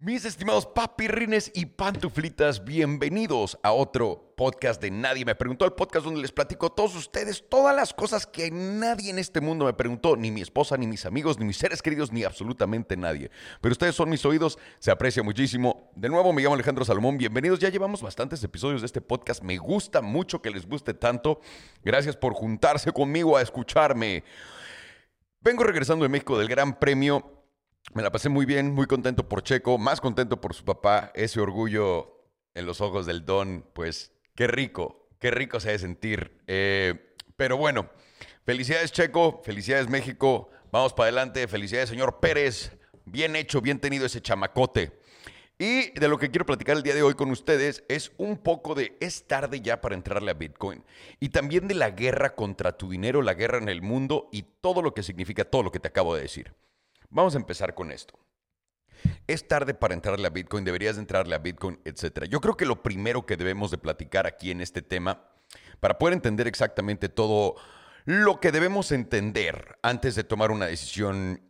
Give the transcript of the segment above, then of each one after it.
Mis estimados papirrines y pantuflitas, bienvenidos a otro podcast de Nadie me preguntó, el podcast donde les platico a todos ustedes todas las cosas que nadie en este mundo me preguntó, ni mi esposa, ni mis amigos, ni mis seres queridos, ni absolutamente nadie. Pero ustedes son mis oídos, se aprecia muchísimo. De nuevo, me llamo Alejandro Salomón, bienvenidos. Ya llevamos bastantes episodios de este podcast, me gusta mucho que les guste tanto. Gracias por juntarse conmigo a escucharme. Vengo regresando de México del Gran Premio me la pasé muy bien, muy contento por Checo, más contento por su papá, ese orgullo en los ojos del Don, pues qué rico, qué rico se ha de sentir. Eh, pero bueno, felicidades Checo, felicidades México, vamos para adelante, felicidades señor Pérez, bien hecho, bien tenido ese chamacote. Y de lo que quiero platicar el día de hoy con ustedes es un poco de es tarde ya para entrarle a Bitcoin y también de la guerra contra tu dinero, la guerra en el mundo y todo lo que significa todo lo que te acabo de decir. Vamos a empezar con esto. Es tarde para entrarle a Bitcoin, deberías entrarle a Bitcoin, etc. Yo creo que lo primero que debemos de platicar aquí en este tema, para poder entender exactamente todo lo que debemos entender antes de tomar una decisión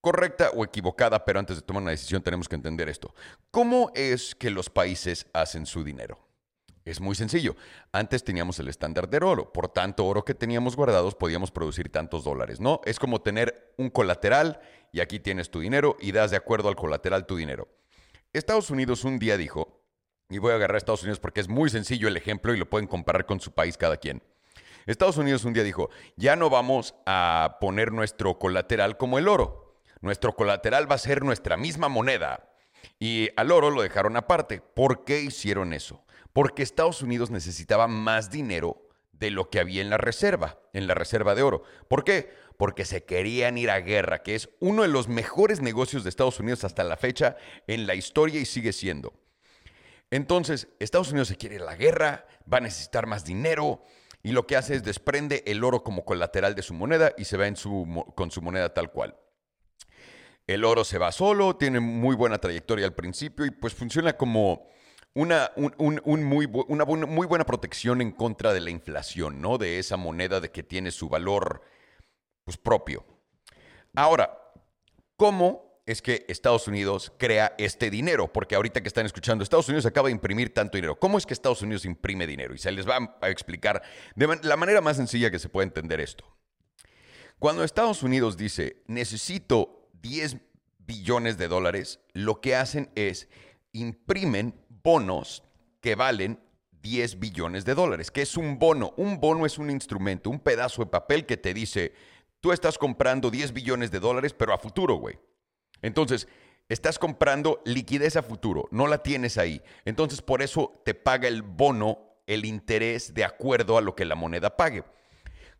correcta o equivocada, pero antes de tomar una decisión tenemos que entender esto. ¿Cómo es que los países hacen su dinero? Es muy sencillo. Antes teníamos el estándar de oro. Por tanto oro que teníamos guardados podíamos producir tantos dólares, ¿no? Es como tener un colateral y aquí tienes tu dinero y das de acuerdo al colateral tu dinero. Estados Unidos un día dijo, y voy a agarrar a Estados Unidos porque es muy sencillo el ejemplo y lo pueden comparar con su país cada quien. Estados Unidos un día dijo, ya no vamos a poner nuestro colateral como el oro. Nuestro colateral va a ser nuestra misma moneda. Y al oro lo dejaron aparte. ¿Por qué hicieron eso? porque Estados Unidos necesitaba más dinero de lo que había en la reserva, en la reserva de oro. ¿Por qué? Porque se querían ir a guerra, que es uno de los mejores negocios de Estados Unidos hasta la fecha en la historia y sigue siendo. Entonces, Estados Unidos se quiere ir a la guerra, va a necesitar más dinero y lo que hace es desprende el oro como colateral de su moneda y se va con su moneda tal cual. El oro se va solo, tiene muy buena trayectoria al principio y pues funciona como una, muy, una muy buena protección en contra de la inflación, ¿no? De esa moneda de que tiene su valor pues, propio. Ahora, ¿cómo es que Estados Unidos crea este dinero? Porque ahorita que están escuchando, Estados Unidos acaba de imprimir tanto dinero. ¿Cómo es que Estados Unidos imprime dinero? Y se les va a explicar de la manera más sencilla que se puede entender esto. Cuando Estados Unidos dice, necesito 10 billones de dólares, lo que hacen es imprimen bonos que valen 10 billones de dólares. ¿Qué es un bono? Un bono es un instrumento, un pedazo de papel que te dice, tú estás comprando 10 billones de dólares, pero a futuro, güey. Entonces, estás comprando liquidez a futuro, no la tienes ahí. Entonces, por eso te paga el bono el interés de acuerdo a lo que la moneda pague.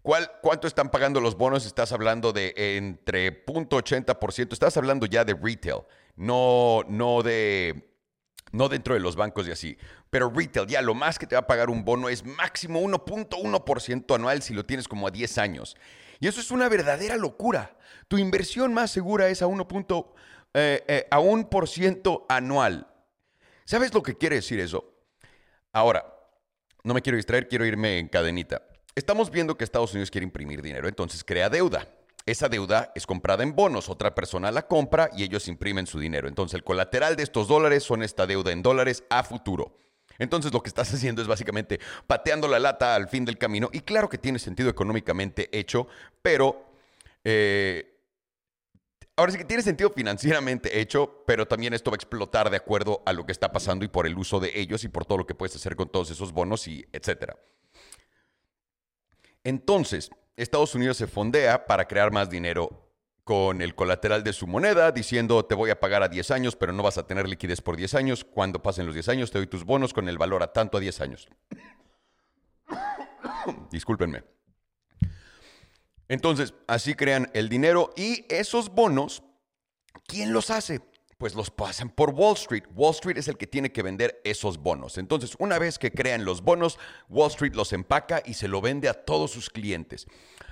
¿Cuál, ¿Cuánto están pagando los bonos? Estás hablando de entre 0.80%, estás hablando ya de retail, no, no de no dentro de los bancos y así. Pero retail, ya lo más que te va a pagar un bono es máximo 1.1% anual si lo tienes como a 10 años. Y eso es una verdadera locura. Tu inversión más segura es a 1. Eh, eh, a un por ciento anual. ¿Sabes lo que quiere decir eso? Ahora, no me quiero distraer, quiero irme en cadenita. Estamos viendo que Estados Unidos quiere imprimir dinero, entonces crea deuda. Esa deuda es comprada en bonos, otra persona la compra y ellos imprimen su dinero. Entonces el colateral de estos dólares son esta deuda en dólares a futuro. Entonces lo que estás haciendo es básicamente pateando la lata al fin del camino y claro que tiene sentido económicamente hecho, pero... Eh, ahora sí que tiene sentido financieramente hecho, pero también esto va a explotar de acuerdo a lo que está pasando y por el uso de ellos y por todo lo que puedes hacer con todos esos bonos y etcétera. Entonces, Estados Unidos se fondea para crear más dinero con el colateral de su moneda, diciendo te voy a pagar a 10 años, pero no vas a tener liquidez por 10 años. Cuando pasen los 10 años, te doy tus bonos con el valor a tanto a 10 años. Discúlpenme. Entonces, así crean el dinero y esos bonos, ¿quién los hace? Pues los pasan por Wall Street. Wall Street es el que tiene que vender esos bonos. Entonces, una vez que crean los bonos, Wall Street los empaca y se lo vende a todos sus clientes.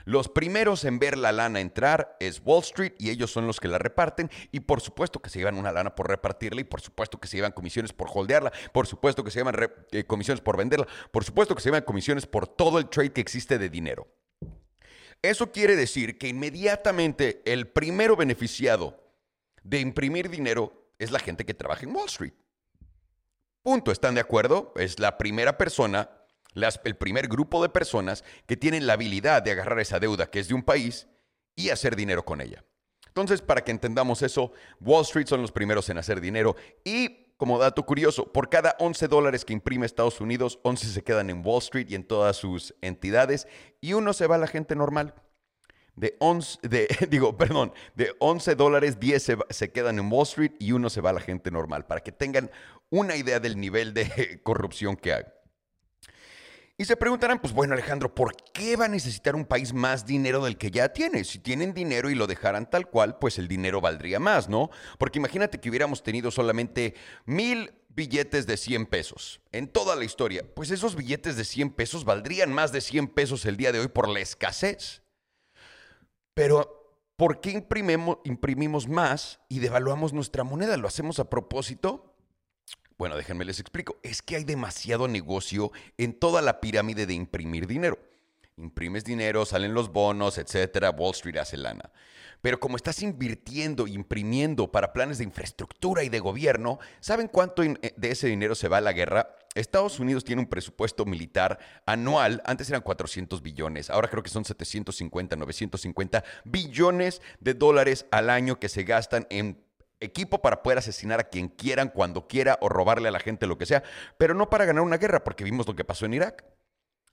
Los primeros en ver la lana entrar es Wall Street y ellos son los que la reparten y por supuesto que se llevan una lana por repartirla y por supuesto que se llevan comisiones por holdearla, por supuesto que se llevan eh, comisiones por venderla, por supuesto que se llevan comisiones por todo el trade que existe de dinero. Eso quiere decir que inmediatamente el primero beneficiado de imprimir dinero es la gente que trabaja en Wall Street. Punto, ¿están de acuerdo? Es la primera persona, el primer grupo de personas que tienen la habilidad de agarrar esa deuda que es de un país y hacer dinero con ella. Entonces, para que entendamos eso, Wall Street son los primeros en hacer dinero y como dato curioso, por cada 11 dólares que imprime Estados Unidos, 11 se quedan en Wall Street y en todas sus entidades y uno se va a la gente normal. De 11, de, digo, perdón, de 11 dólares, 10 se, se, quedan en Wall Street y uno se va a la gente normal, para que tengan una idea del nivel de corrupción que hay. Y se preguntarán, pues bueno Alejandro, ¿por qué va a necesitar un país más dinero del que ya tiene? Si tienen dinero y lo dejaran tal cual, pues el dinero valdría más, ¿no? Porque imagínate que hubiéramos tenido solamente mil billetes de 100 pesos en toda la historia. Pues esos billetes de 100 pesos valdrían más de 100 pesos el día de hoy por la escasez. Pero, ¿por qué imprimimos, imprimimos más y devaluamos nuestra moneda? ¿Lo hacemos a propósito? Bueno, déjenme les explico. Es que hay demasiado negocio en toda la pirámide de imprimir dinero. Imprimes dinero, salen los bonos, etcétera, Wall Street hace lana. Pero como estás invirtiendo, imprimiendo para planes de infraestructura y de gobierno, ¿saben cuánto eh, de ese dinero se va a la guerra? Estados Unidos tiene un presupuesto militar anual, antes eran 400 billones, ahora creo que son 750, 950 billones de dólares al año que se gastan en equipo para poder asesinar a quien quieran, cuando quiera, o robarle a la gente lo que sea, pero no para ganar una guerra, porque vimos lo que pasó en Irak,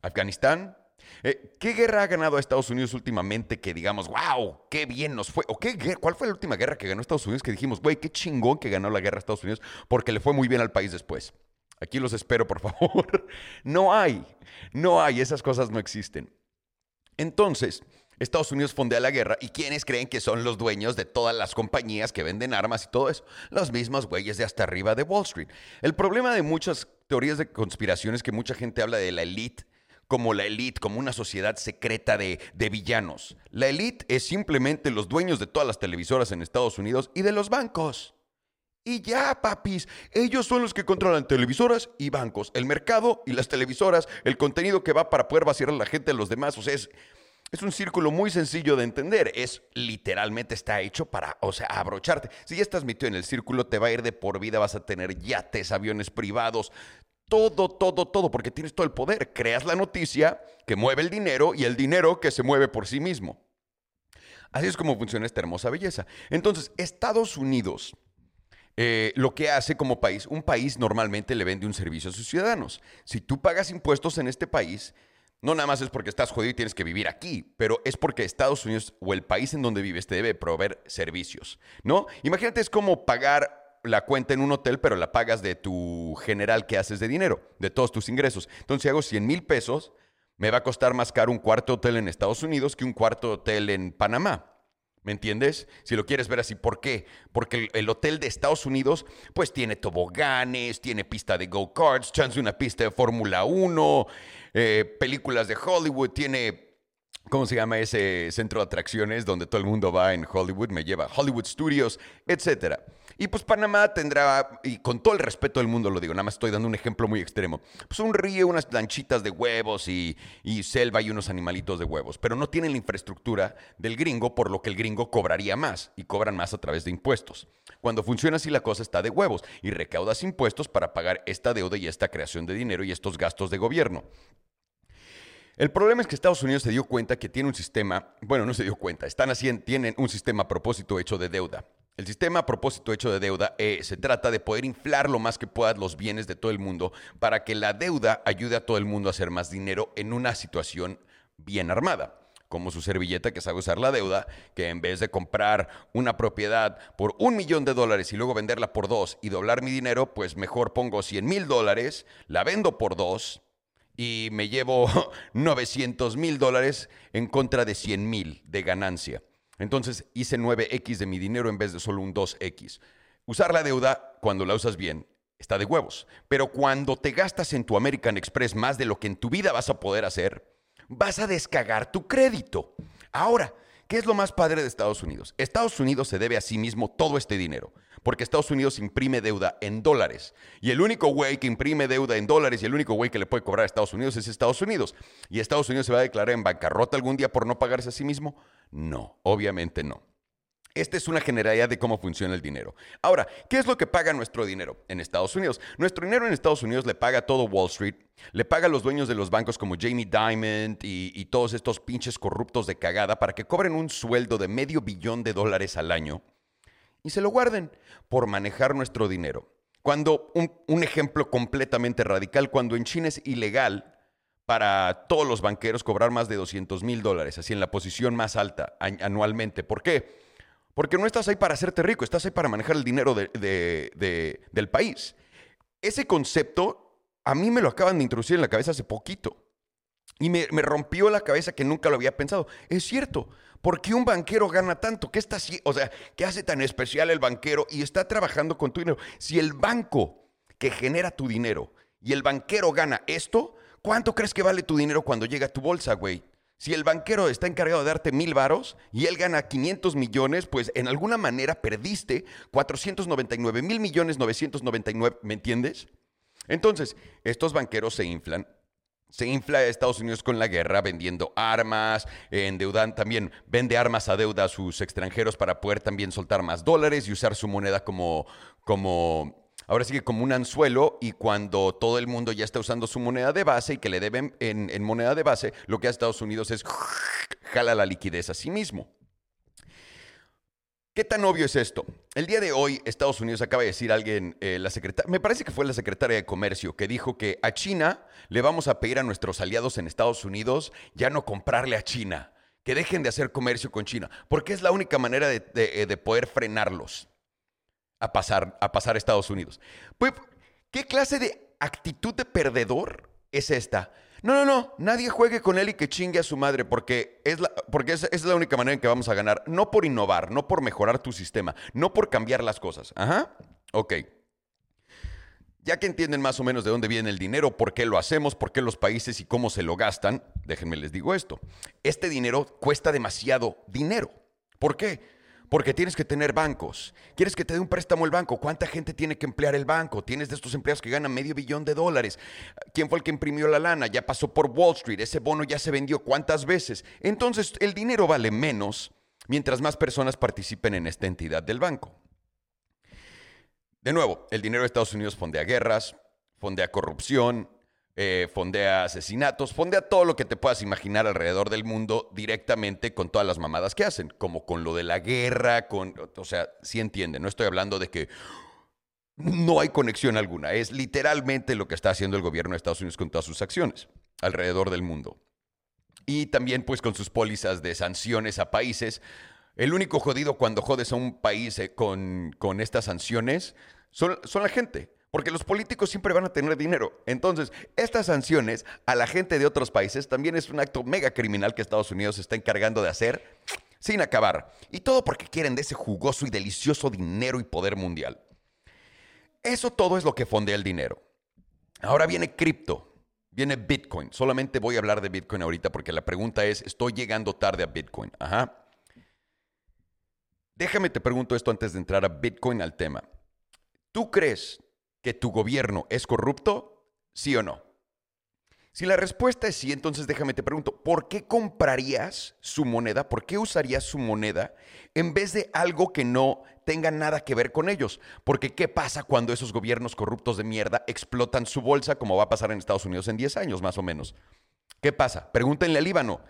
Afganistán. Eh, ¿Qué guerra ha ganado a Estados Unidos últimamente que digamos, wow, qué bien nos fue? ¿O qué, cuál fue la última guerra que ganó Estados Unidos que dijimos, güey, qué chingón que ganó la guerra a Estados Unidos porque le fue muy bien al país después? Aquí los espero, por favor. No hay, no hay, esas cosas no existen. Entonces, Estados Unidos fondea la guerra y ¿quiénes creen que son los dueños de todas las compañías que venden armas y todo eso? Los mismos güeyes de hasta arriba de Wall Street. El problema de muchas teorías de conspiración es que mucha gente habla de la elite como la elite, como una sociedad secreta de, de villanos. La elite es simplemente los dueños de todas las televisoras en Estados Unidos y de los bancos. Y ya, papis, ellos son los que controlan televisoras y bancos, el mercado y las televisoras, el contenido que va para poder vaciar a la gente a los demás. O sea, es, es un círculo muy sencillo de entender. Es literalmente está hecho para, o sea, abrocharte. Si ya estás metido en el círculo, te va a ir de por vida, vas a tener yates, aviones privados, todo, todo, todo, porque tienes todo el poder. Creas la noticia que mueve el dinero y el dinero que se mueve por sí mismo. Así es como funciona esta hermosa belleza. Entonces, Estados Unidos, eh, lo que hace como país, un país normalmente le vende un servicio a sus ciudadanos. Si tú pagas impuestos en este país, no nada más es porque estás jodido y tienes que vivir aquí, pero es porque Estados Unidos o el país en donde vives te debe proveer servicios, ¿no? Imagínate, es como pagar la cuenta en un hotel, pero la pagas de tu general que haces de dinero, de todos tus ingresos. Entonces, si hago 100 mil pesos, me va a costar más caro un cuarto hotel en Estados Unidos que un cuarto hotel en Panamá. ¿Me entiendes? Si lo quieres ver así, ¿por qué? Porque el, hotel de Estados Unidos, pues tiene toboganes, tiene pista de go-karts, chance una pista de Fórmula 1, eh, películas de Hollywood, tiene, ¿cómo se llama ese centro de atracciones donde todo el mundo va en Hollywood? Me lleva Hollywood Studios, etcétera. Y pues Panamá tendrá, y con todo el respeto del mundo lo digo, nada más estoy dando un ejemplo muy extremo, pues un río, unas lanchitas de huevos y, y, selva y unos animalitos de huevos, pero no tienen la infraestructura del gringo, por lo que el gringo cobraría más y cobran más a través de impuestos. Cuando funciona así la cosa está de huevos y recaudas impuestos para pagar esta deuda y esta creación de dinero y estos gastos de gobierno. El problema es que Estados Unidos se dio cuenta que tiene un sistema, bueno, no se dio cuenta, están haciendo, tienen un sistema a propósito hecho de deuda. El sistema a propósito hecho de deuda eh, se trata de poder inflar lo más que puedas los bienes de todo el mundo para que la deuda ayude a todo el mundo a hacer más dinero en una situación bien armada como su servilleta que sabe usar la deuda, que en vez de comprar una propiedad por un millón de dólares y luego venderla por dos y doblar mi dinero, pues mejor pongo 100 mil dólares, la vendo por dos y me llevo 900 mil dólares en contra de 100 mil de ganancia. Entonces hice 9X de mi dinero en vez de solo un 2X. Usar la deuda cuando la usas bien está de huevos. Pero cuando te gastas en tu American Express más de lo que en tu vida vas a poder hacer, vas a descagar tu crédito. Ahora, ¿qué es lo más padre de Estados Unidos? Estados Unidos se debe a sí mismo todo este dinero, porque Estados Unidos imprime deuda en dólares. Y el único güey que imprime deuda en dólares y el único güey que le puede cobrar a Estados Unidos es Estados Unidos. ¿Y Estados Unidos se va a declarar en bancarrota algún día por no pagarse a sí mismo? No, obviamente no. Esta es una generalidad de cómo funciona el dinero. Ahora, ¿qué es lo que paga nuestro dinero en Estados Unidos? Nuestro dinero en Estados Unidos le paga todo Wall Street, le paga a los dueños de los bancos como Jamie Dimon y, y todos estos pinches corruptos de cagada para que cobren un sueldo de medio billón de dólares al año y se lo guarden por manejar nuestro dinero. Cuando, un, ejemplo completamente radical, cuando en China es ilegal para todos los banqueros cobrar más de 200 mil dólares, así en la posición más alta anualmente. ¿Por qué? Porque no estás ahí para hacerte rico, estás ahí para manejar el dinero del país. Ese concepto a mí me lo acaban de introducir en la cabeza hace poquito. Y me rompió la cabeza que nunca lo había pensado. Es cierto, ¿Por qué un banquero gana tanto? ¿Qué está O sea, ¿qué hace tan especial el banquero y está trabajando con tu dinero? Si el banco que genera tu dinero y el banquero gana esto, ¿cuánto crees que vale tu dinero cuando llega a tu bolsa, güey? Si el banquero está encargado de darte mil varos y él gana 500 millones, pues en alguna manera perdiste 499 mil millones 999, ¿me entiendes? Entonces, estos banqueros se inflan se infla Estados Unidos con la guerra vendiendo armas, endeudan también, vende armas a deuda a sus extranjeros para poder también soltar más dólares y usar su moneda como, como, ahora sí que como un anzuelo y cuando todo el mundo ya está usando su moneda de base y que le deben en, en moneda de base, lo que hace Estados Unidos es jala la liquidez a sí mismo. ¿Qué tan obvio es esto? El día de hoy, Estados Unidos acaba de decir alguien, eh, la secretaria, me parece que fue la secretaria de Comercio, que dijo que a China le vamos a pedir a nuestros aliados en Estados Unidos ya no comprarle a China, que dejen de hacer comercio con China, porque es la única manera de, eh, poder frenarlos a pasar, a pasar Estados Unidos. Pues, ¿qué clase de actitud de perdedor es esta? No, no, no, nadie juegue con él y que chingue a su madre, porque, es la, porque es, la única manera en que vamos a ganar. No por innovar, no por mejorar tu sistema, no por cambiar las cosas. Ajá, ok. Ya que entienden más o menos de dónde viene el dinero, por qué lo hacemos, por qué los países y cómo se lo gastan, déjenme les digo esto. Este dinero cuesta demasiado dinero. ¿Por qué? Porque tienes que tener bancos. ¿Quieres que te dé un préstamo el banco? ¿Cuánta gente tiene que emplear el banco? Tienes de estos empleados que ganan medio billón de dólares. ¿Quién fue el que imprimió la lana? Ya pasó por Wall Street. Ese bono ya se vendió cuántas veces. Entonces el dinero vale menos mientras más personas participen en esta entidad del banco. De nuevo, el dinero de Estados Unidos fondea guerras, fondea corrupción, eh, fondea asesinatos, fondea todo lo que te puedas imaginar alrededor del mundo directamente con todas las mamadas que hacen, como con lo de la guerra, con, o sea, sí entiende, no estoy hablando de que no hay conexión alguna, es literalmente lo que está haciendo el gobierno de Estados Unidos con todas sus acciones alrededor del mundo. Y también pues con sus pólizas de sanciones a países. El único jodido cuando jodes a un país eh, con, con estas sanciones son, son la gente. Porque los políticos siempre van a tener dinero. Entonces, estas sanciones a la gente de otros países también es un acto mega criminal que Estados Unidos está encargando de hacer sin acabar. Y todo porque quieren de ese jugoso y delicioso dinero y poder mundial. Eso todo es lo que fondea el dinero. Ahora viene cripto, viene Bitcoin. Solamente voy a hablar de Bitcoin ahorita porque la pregunta es, ¿estoy llegando tarde a Bitcoin? Ajá. Déjame te pregunto esto antes de entrar a Bitcoin al tema. ¿Tú crees que tu gobierno es corrupto? ¿Sí o no? Si la respuesta es sí, entonces déjame te pregunto, ¿por qué comprarías su moneda? ¿Por qué usarías su moneda en vez de algo que no tenga nada que ver con ellos? Porque ¿qué pasa cuando esos gobiernos corruptos de mierda explotan su bolsa como va a pasar en Estados Unidos en 10 años más o menos? ¿Qué pasa? Pregúntenle al Líbano.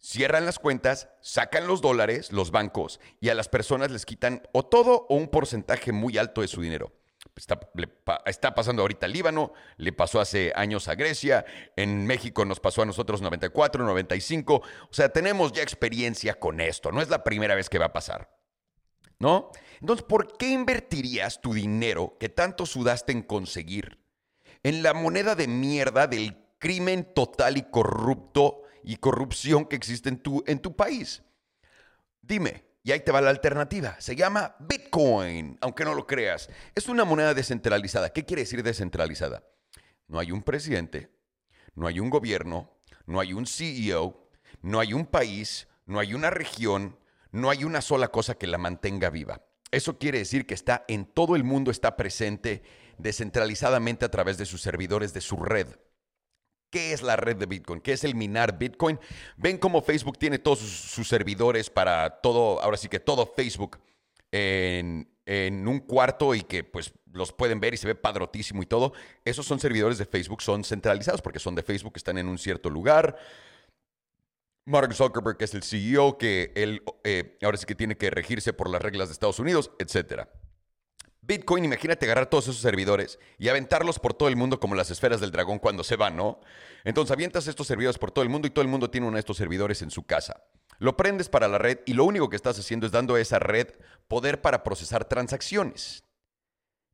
Cierran las cuentas, sacan los dólares, los bancos, y a las personas les quitan o todo o un porcentaje muy alto de su dinero. Está, pasando ahorita a Líbano, le pasó hace años a Grecia, en México nos pasó a nosotros 94, 95. O sea, tenemos ya experiencia con esto, no es la primera vez que va a pasar. ¿No? Entonces, ¿por qué invertirías tu dinero que tanto sudaste en conseguir en la moneda de mierda del crimen total y corrupto y corrupción que existe en tu, en tu país? Dime, y ahí te va la alternativa. Se llama Bitcoin, aunque no lo creas. Es una moneda descentralizada. ¿Qué quiere decir descentralizada? No hay un presidente, no hay un gobierno, no hay un CEO, no hay un país, no hay una región, no hay una sola cosa que la mantenga viva. Eso quiere decir que está en todo el mundo, está presente descentralizadamente a través de sus servidores, de su red. ¿Qué es la red de Bitcoin? ¿Qué es el minar Bitcoin? Ven cómo Facebook tiene todos sus, servidores para todo, ahora sí que todo Facebook en, un cuarto y que pues los pueden ver y se ve padrotísimo y todo. Esos son servidores de Facebook, son centralizados porque son de Facebook, están en un cierto lugar. Mark Zuckerberg es el CEO, que él eh, ahora sí que tiene que regirse por las reglas de Estados Unidos, etcétera. Bitcoin, imagínate agarrar todos esos servidores y aventarlos por todo el mundo como las esferas del dragón cuando se van, ¿no? Entonces avientas estos servidores por todo el mundo y todo el mundo tiene uno de estos servidores en su casa. Lo prendes para la red y lo único que estás haciendo es dando a esa red poder para procesar transacciones.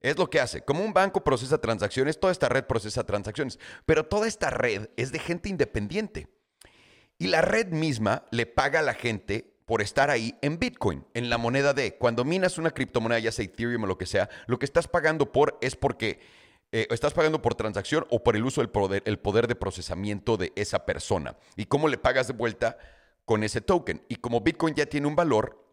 Es lo que hace. Como un banco procesa transacciones, toda esta red procesa transacciones. Pero toda esta red es de gente independiente. Y la red misma le paga a la gente por estar ahí en Bitcoin, en la moneda de. Cuando minas una criptomoneda, ya sea Ethereum o lo que sea, lo que estás pagando por es porque eh, estás pagando por transacción o por el uso del poder, el poder de procesamiento de esa persona. Y cómo le pagas de vuelta con ese token. Y como Bitcoin ya tiene un valor,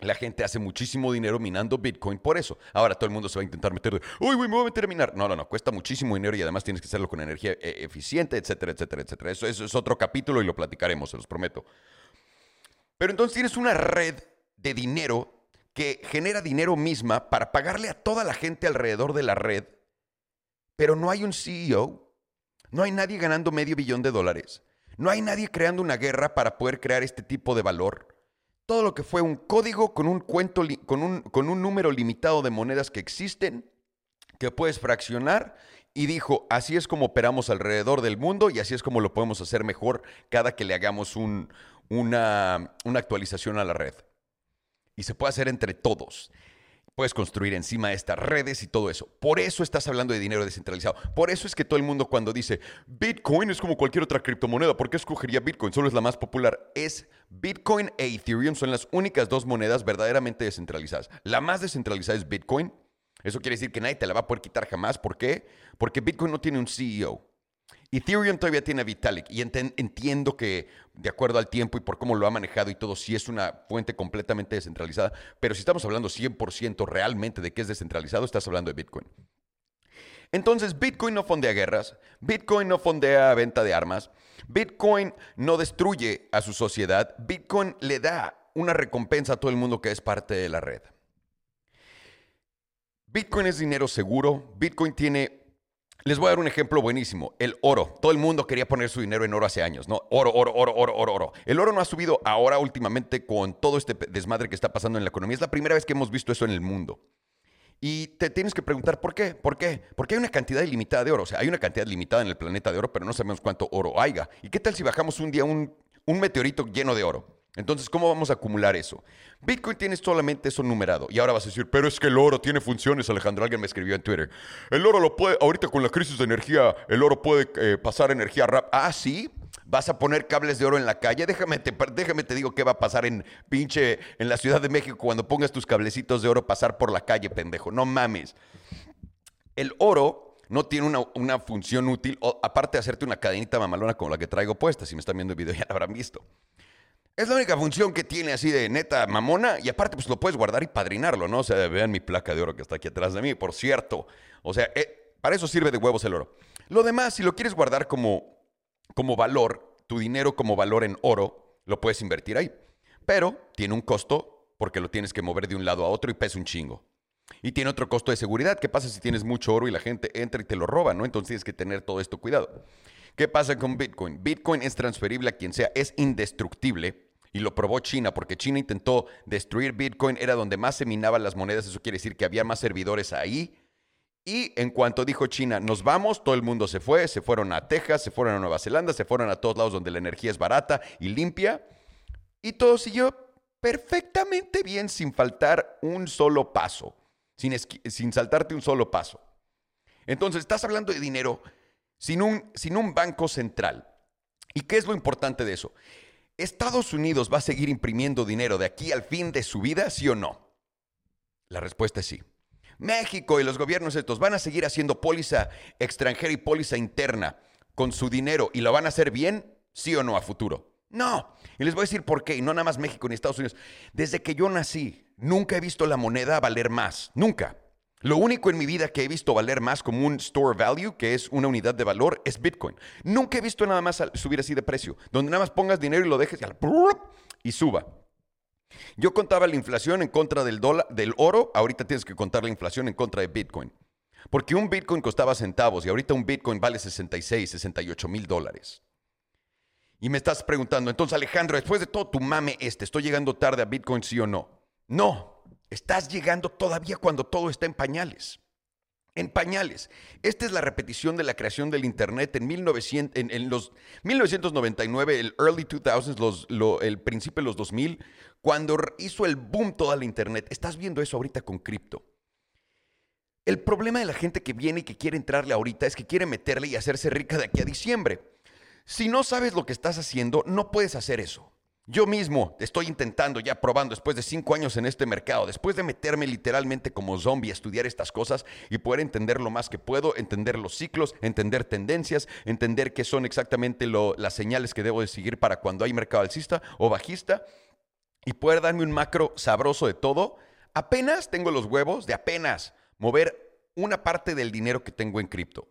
la gente hace muchísimo dinero minando Bitcoin por eso. Ahora todo el mundo se va a intentar meter de, uy, me voy a meter a minar. No, no, no, cuesta muchísimo dinero y además tienes que hacerlo con energía eh, eficiente, etcétera, etcétera, etcétera. Eso es otro capítulo y lo platicaremos, se los prometo. Pero entonces tienes una red de dinero que genera dinero misma para pagarle a toda la gente alrededor de la red, pero no hay un CEO, no hay nadie ganando medio billón de dólares, no hay nadie creando una guerra para poder crear este tipo de valor. Todo lo que fue un código con un, cuento, con un, con un número limitado de monedas que existen, que puedes fraccionar y dijo, así es como operamos alrededor del mundo y así es como lo podemos hacer mejor cada que le hagamos un, una, actualización a la red. Y se puede hacer entre todos. Puedes construir encima estas redes y todo eso. Por eso estás hablando de dinero descentralizado. Por eso es que todo el mundo cuando dice Bitcoin es como cualquier otra criptomoneda, ¿por qué escogería Bitcoin? Solo es la más popular. Es Bitcoin e Ethereum son las únicas dos monedas verdaderamente descentralizadas. La más descentralizada es Bitcoin. Eso quiere decir que nadie te la va a poder quitar jamás. ¿Por qué? Porque Bitcoin no tiene un CEO. Ethereum todavía tiene Vitalik y entiendo que de acuerdo al tiempo y por cómo lo ha manejado y todo, sí es una fuente completamente descentralizada, pero si estamos hablando 100% realmente de que es descentralizado, estás hablando de Bitcoin. Entonces, Bitcoin no fondea guerras, Bitcoin no fondea venta de armas, Bitcoin no destruye a su sociedad, Bitcoin le da una recompensa a todo el mundo que es parte de la red. Bitcoin es dinero seguro, Bitcoin tiene les voy a dar un ejemplo buenísimo. El oro. Todo el mundo quería poner su dinero en oro hace años, ¿no? Oro, oro, oro, oro, oro, oro. El oro no ha subido ahora últimamente con todo este desmadre que está pasando en la economía. Es la primera vez que hemos visto eso en el mundo. Y te tienes que preguntar por qué. ¿Por qué? Porque hay una cantidad ilimitada de oro. O sea, hay una cantidad limitada en el planeta de oro, pero no sabemos cuánto oro haya. ¿Y qué tal si bajamos un día un, un meteorito lleno de oro? Entonces, ¿cómo vamos a acumular eso? Bitcoin tiene solamente eso numerado. Y ahora vas a decir, pero es que el oro tiene funciones, Alejandro. Alguien me escribió en Twitter. El oro lo puede, ahorita con la crisis de energía, el oro puede eh, pasar energía rap. Ah, sí. ¿Vas a poner cables de oro en la calle? Déjame te, déjame te digo qué va a pasar en pinche, en la Ciudad de México cuando pongas tus cablecitos de oro pasar por la calle, pendejo. No mames. El oro no tiene una, una función útil, aparte de hacerte una cadenita mamalona como la que traigo puesta. Si me están viendo el video ya la habrán visto. Es la única función que tiene así de neta mamona y aparte pues lo puedes guardar y padrinarlo, ¿no? O sea, vean mi placa de oro que está aquí atrás de mí, por cierto. O sea, eh, para eso sirve de huevos el oro. Lo demás, si lo quieres guardar como, como valor, tu dinero como valor en oro, lo puedes invertir ahí. Pero tiene un costo porque lo tienes que mover de un lado a otro y pesa un chingo. Y tiene otro costo de seguridad. ¿Qué pasa si tienes mucho oro y la gente entra y te lo roba, ¿no? Entonces tienes que tener todo esto cuidado. ¿Qué pasa con Bitcoin? Bitcoin es transferible a quien sea, es indestructible. Y lo probó China, porque China intentó destruir Bitcoin, era donde más se minaban las monedas, eso quiere decir que había más servidores ahí. Y en cuanto dijo China, nos vamos, todo el mundo se fue, se fueron a Texas, se fueron a Nueva Zelanda, se fueron a todos lados donde la energía es barata y limpia. Y todo siguió perfectamente bien sin faltar un solo paso, sin, sin saltarte un solo paso. Entonces, estás hablando de dinero sin un, sin un banco central. ¿Y qué es lo importante de eso? ¿Estados Unidos va a seguir imprimiendo dinero de aquí al fin de su vida, sí o no? La respuesta es sí. México y los gobiernos estos van a seguir haciendo póliza extranjera y póliza interna con su dinero y lo van a hacer bien, sí o no a futuro. No. Y les voy a decir por qué, y no nada más México ni Estados Unidos. Desde que yo nací, nunca he visto la moneda valer más. Nunca. Lo único en mi vida que he visto valer más como un store value, que es una unidad de valor, es Bitcoin. Nunca he visto nada más subir así de precio, donde nada más pongas dinero y lo dejes y, suba. Yo contaba la inflación en contra del, dólar, del oro, ahorita tienes que contar la inflación en contra de Bitcoin. Porque un Bitcoin costaba centavos y ahorita un Bitcoin vale 66, 68 mil dólares. Y me estás preguntando, entonces Alejandro, después de todo tu mame este, ¿estoy llegando tarde a Bitcoin sí o no? No, Estás llegando todavía cuando todo está en pañales. En pañales. Esta es la repetición de la creación del Internet en, 1900, en, los 1999, el early 2000s, el principio de los 2000, cuando hizo el boom toda la Internet. Estás viendo eso ahorita con cripto. El problema de la gente que viene y que quiere entrarle ahorita es que quiere meterle y hacerse rica de aquí a diciembre. Si no sabes lo que estás haciendo, no puedes hacer eso. Yo mismo estoy intentando, ya probando, después de cinco años en este mercado, después de meterme literalmente como zombie a estudiar estas cosas y poder entender lo más que puedo, entender los ciclos, entender tendencias, entender qué son exactamente las señales que debo de seguir para cuando hay mercado alcista o bajista y poder darme un macro sabroso de todo, apenas tengo los huevos de apenas mover una parte del dinero que tengo en cripto.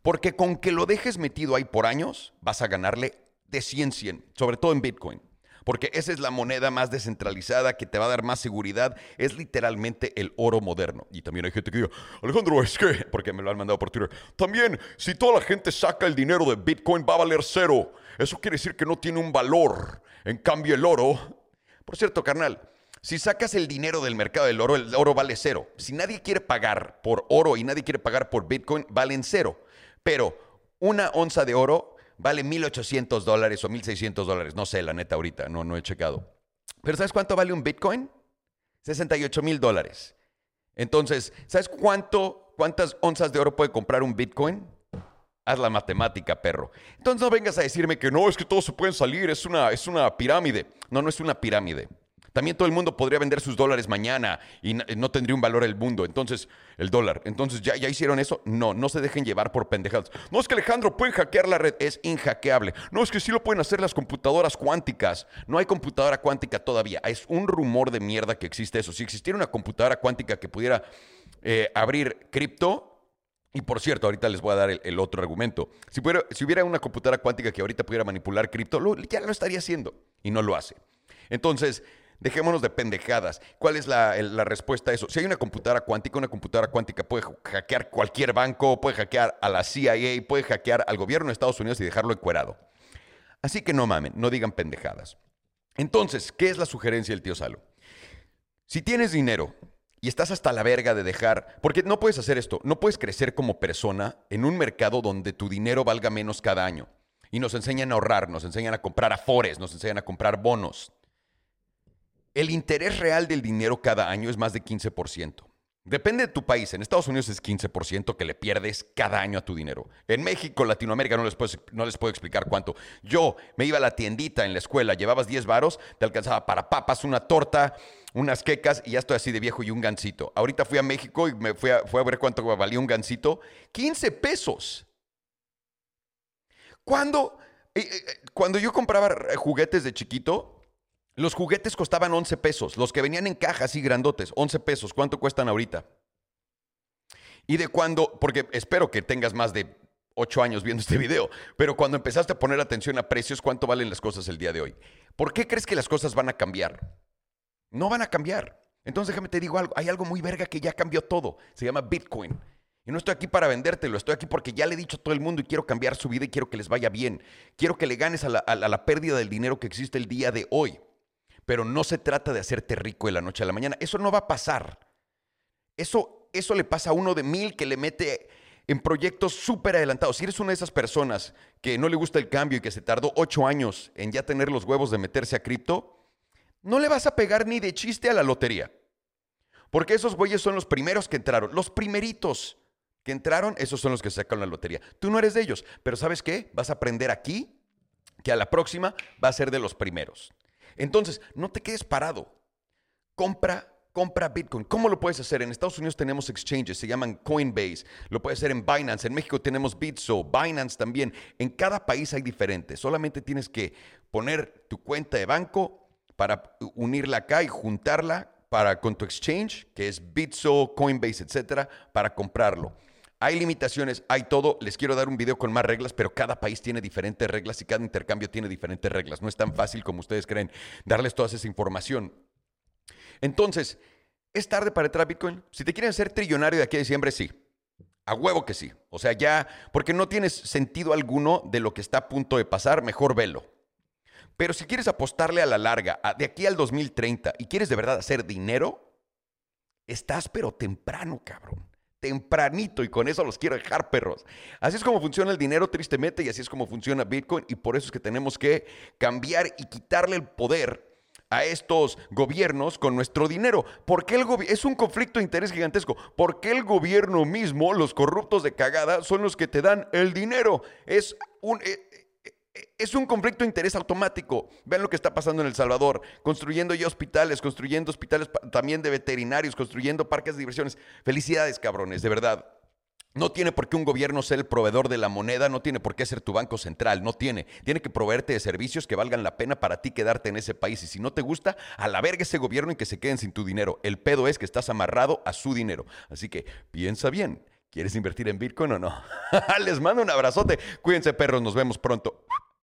Porque con que lo dejes metido ahí por años, vas a ganarle de 100 100, sobre todo en Bitcoin porque esa es la moneda más descentralizada que te va a dar más seguridad. Es literalmente el oro moderno. Y también hay gente que dice, Alejandro, es que, porque me lo han mandado por Twitter, también si toda la gente saca el dinero de Bitcoin va a valer cero. Eso quiere decir que no tiene un valor. En cambio, el oro, por cierto, carnal, si sacas el dinero del mercado del oro, el oro vale cero. Si nadie quiere pagar por oro y nadie quiere pagar por Bitcoin, valen cero. Pero una onza de oro vale 1.800 dólares o 1.600 dólares. No sé, la neta, ahorita, no, no he checado. Pero ¿sabes cuánto vale un Bitcoin? 68 mil dólares. Entonces, ¿sabes cuánto, cuántas onzas de oro puede comprar un Bitcoin? Haz la matemática, perro. Entonces no vengas a decirme que no, es que todos se pueden salir, es una, es una pirámide. No, no es una pirámide. También todo el mundo podría vender sus dólares mañana y no tendría un valor el mundo. Entonces, el dólar. Entonces, ¿ya, ¿ya hicieron eso? No, no se dejen llevar por pendejadas. No es que Alejandro pueden hackear la red, es inhackeable. No es que sí lo pueden hacer las computadoras cuánticas. No hay computadora cuántica todavía. Es un rumor de mierda que existe eso. Si existiera una computadora cuántica que pudiera eh, abrir cripto, y por cierto, ahorita les voy a dar el, otro argumento. Si, si, hubiera una computadora cuántica que ahorita pudiera manipular cripto, ya lo estaría haciendo y no lo hace. Entonces, Dejémonos de pendejadas. ¿Cuál es la, respuesta a eso? Si hay una computadora cuántica, una computadora cuántica puede hackear cualquier banco, puede hackear a la CIA, puede hackear al gobierno de Estados Unidos y dejarlo encuerado. Así que no mamen, no digan pendejadas. Entonces, ¿qué es la sugerencia del tío Salo? Si tienes dinero y estás hasta la verga de dejar, porque no puedes hacer esto, no puedes crecer como persona en un mercado donde tu dinero valga menos cada año. Y nos enseñan a ahorrar, nos enseñan a comprar afores, nos enseñan a comprar bonos. El interés real del dinero cada año es más de 15%. Depende de tu país. En Estados Unidos es 15% que le pierdes cada año a tu dinero. En México, Latinoamérica, no les, puedo, no les puedo explicar cuánto. Yo me iba a la tiendita en la escuela, llevabas 10 varos, te alcanzaba para papas, una torta, unas quecas y ya estoy así de viejo y un gancito. Ahorita fui a México y me fui a, a ver cuánto valía un gancito. 15 pesos. Cuando, eh, eh, cuando yo compraba juguetes de chiquito, los juguetes costaban 11 pesos, los que venían en cajas y grandotes, 11 pesos. ¿Cuánto cuestan ahorita? Y de cuando, porque espero que tengas más de 8 años viendo este video, pero cuando empezaste a poner atención a precios, ¿cuánto valen las cosas el día de hoy? ¿Por qué crees que las cosas van a cambiar? No van a cambiar. Entonces déjame te digo algo, hay algo muy verga que ya cambió todo, se llama Bitcoin. Y no estoy aquí para vendértelo, estoy aquí porque ya le he dicho a todo el mundo y quiero cambiar su vida y quiero que les vaya bien. Quiero que le ganes a la, a la pérdida del dinero que existe el día de hoy. Pero no se trata de hacerte rico de la noche a la mañana. Eso no va a pasar. Eso, eso le pasa a uno de mil que le mete en proyectos súper adelantados. Si eres una de esas personas que no le gusta el cambio y que se tardó ocho años en ya tener los huevos de meterse a cripto, no le vas a pegar ni de chiste a la lotería. Porque esos güeyes son los primeros que entraron. Los primeritos que entraron, esos son los que sacan la lotería. Tú no eres de ellos, pero ¿sabes qué? Vas a aprender aquí que a la próxima va a ser de los primeros. Entonces, no te quedes parado. Compra, compra Bitcoin. ¿Cómo lo puedes hacer? En Estados Unidos tenemos exchanges, se llaman Coinbase. Lo puedes hacer en Binance. En México tenemos Bitso, Binance también. En cada país hay diferentes. Solamente tienes que poner tu cuenta de banco para unirla acá y juntarla para, con tu exchange, que es Bitso, Coinbase, etcétera, para comprarlo. Hay limitaciones, hay todo. Les quiero dar un video con más reglas, pero cada país tiene diferentes reglas y cada intercambio tiene diferentes reglas. No es tan fácil como ustedes creen darles toda esa información. Entonces, ¿es tarde para entrar a Bitcoin? Si te quieren hacer trillonario de aquí a diciembre, sí. A huevo que sí. O sea, ya, porque no tienes sentido alguno de lo que está a punto de pasar, mejor velo. Pero si quieres apostarle a la larga, de aquí al 2030, y quieres de verdad hacer dinero, estás pero temprano, cabrón tempranito y con eso los quiero dejar perros. Así es como funciona el dinero tristemente y así es como funciona Bitcoin y por eso es que tenemos que cambiar y quitarle el poder a estos gobiernos con nuestro dinero. Porque el es un conflicto de interés gigantesco. Porque el gobierno mismo, los corruptos de cagada, son los que te dan el dinero. Es un... Eh, es un conflicto de interés automático. Vean lo que está pasando en El Salvador, construyendo ya hospitales, construyendo hospitales también de veterinarios, construyendo parques de diversiones. Felicidades, cabrones, de verdad. No tiene por qué un gobierno ser el proveedor de la moneda, no tiene por qué ser tu banco central, no tiene. Tiene que proveerte de servicios que valgan la pena para ti quedarte en ese país. Y si no te gusta, a la verga ese gobierno y que se queden sin tu dinero. El pedo es que estás amarrado a su dinero. Así que piensa bien. ¿Quieres invertir en Bitcoin o no? Les mando un abrazote. Cuídense, perros. Nos vemos pronto.